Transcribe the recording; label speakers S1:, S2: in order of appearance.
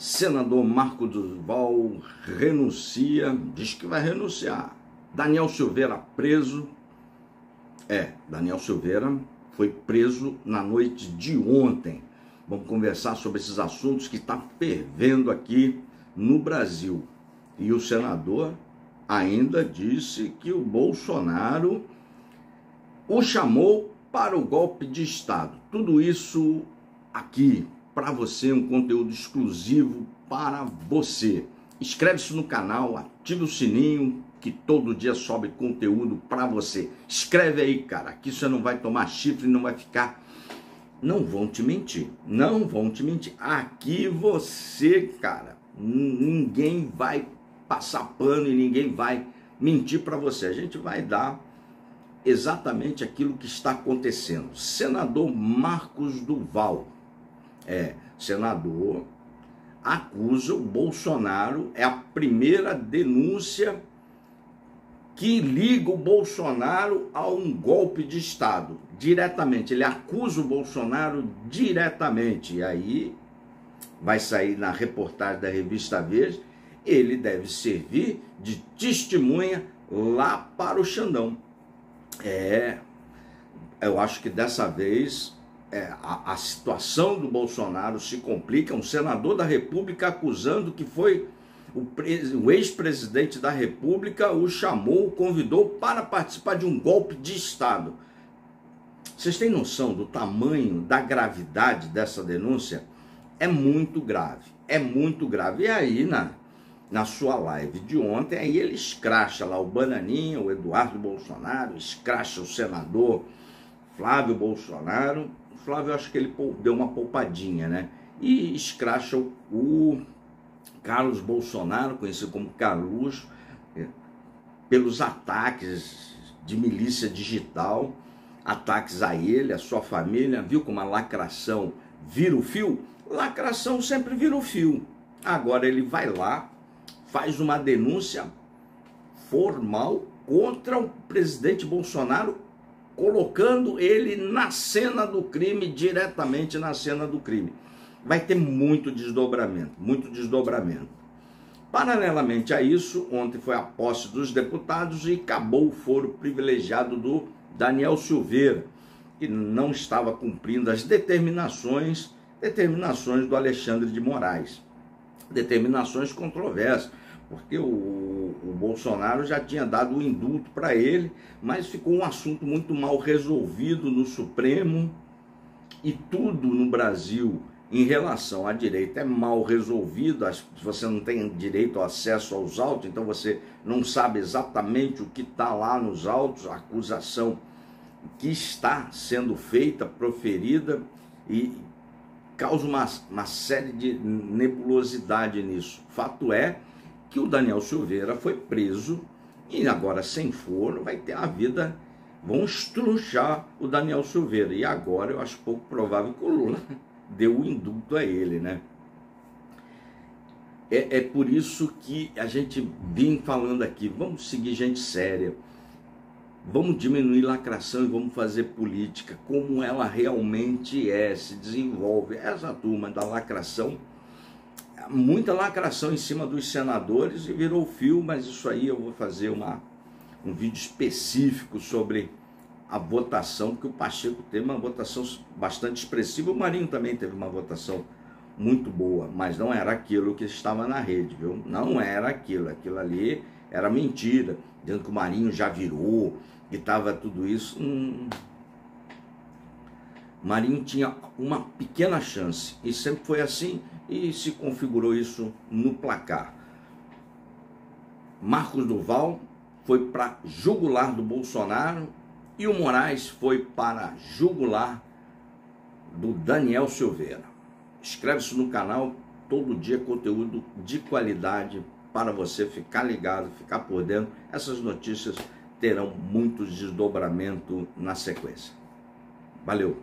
S1: Senador Marco Duval renuncia, diz que vai renunciar. Daniel Silveira preso. É, Daniel Silveira foi preso na noite de ontem. Vamos conversar sobre esses assuntos que está fervendo aqui no Brasil. E o senador ainda disse que o Bolsonaro o chamou para o golpe de Estado. Tudo isso aqui para você, um conteúdo exclusivo para você. Inscreve-se no canal, ative o sininho que todo dia sobe conteúdo para você. Escreve aí, cara, que você não vai tomar chifre, não vai ficar. Não vão te mentir, não vão te mentir. Aqui você, cara, ninguém vai passar pano e ninguém vai mentir para você. A gente vai dar exatamente aquilo que está acontecendo. Senador Marcos Duval, é senador, acusa o Bolsonaro, é a primeira denúncia que liga o Bolsonaro a um golpe de Estado, diretamente. Ele acusa o Bolsonaro diretamente. E aí vai sair na reportagem da revista Veja, ele deve servir de testemunha lá para o Xandão. É, eu acho que dessa vez é, a, a, situação do Bolsonaro se complica. Um senador da República acusando que foi o, o ex-presidente da República o chamou, o convidou para participar de um golpe de Estado. Vocês têm noção do tamanho, da gravidade dessa denúncia? É muito grave, é muito grave. E aí, na, na sua live de ontem, aí ele escracha lá o Bananinha, o Eduardo Bolsonaro, escracha o senador Flávio Bolsonaro. Flávio, acho que ele deu uma poupadinha, né? E escracha o, o Carlos Bolsonaro, conhecido como Carlos, é, pelos ataques de milícia digital, ataques a ele, a sua família, viu como a lacração vira o fio? Lacração sempre vira o fio. Agora ele vai lá, faz uma denúncia formal contra o presidente Bolsonaro, colocando ele na cena do crime, diretamente na cena do crime. Vai ter muito desdobramento, muito desdobramento. Paralelamente a isso, ontem foi a posse dos deputados e acabou o foro privilegiado do Daniel Silveira, que não estava cumprindo as determinações, determinações do Alexandre de Moraes. Determinações controversas porque o, Bolsonaro já tinha dado o indulto para ele, mas ficou um assunto muito mal resolvido no Supremo. E tudo no Brasil em relação à direita é mal resolvido, você não tem direito ao acesso aos autos, então você não sabe exatamente o que está lá nos autos, a acusação que está sendo feita, proferida, e causa uma, uma série de nebulosidade nisso. Fato é que o Daniel Silveira foi preso e agora sem forno vai ter a vida, vão estruchar o Daniel Silveira. E agora eu acho pouco provável que o Lula deu o indulto a ele, né? É, é por isso que a gente vem falando aqui, vamos seguir gente séria, vamos diminuir lacração e vamos fazer política como ela realmente é, se desenvolve. Essa turma da lacração muita lacração em cima dos senadores e virou fio, mas isso aí eu vou fazer uma, um vídeo específico sobre a votação, porque o Pacheco teve uma votação bastante expressiva, o Marinho também teve uma votação muito boa, mas não era aquilo que estava na rede, viu? Não era aquilo, aquilo ali era mentira, dizendo que o Marinho já virou, que estava tudo isso. Hum, Marinho tinha uma pequena chance e sempre foi assim e se configurou isso no placar. Marcos Duval foi para jugular do Bolsonaro e o Moraes foi para jugular do Daniel Silveira. Inscreve-se no canal, todo dia conteúdo de qualidade para você ficar ligado, ficar por dentro. Essas notícias terão muito desdobramento na sequência. Valeu!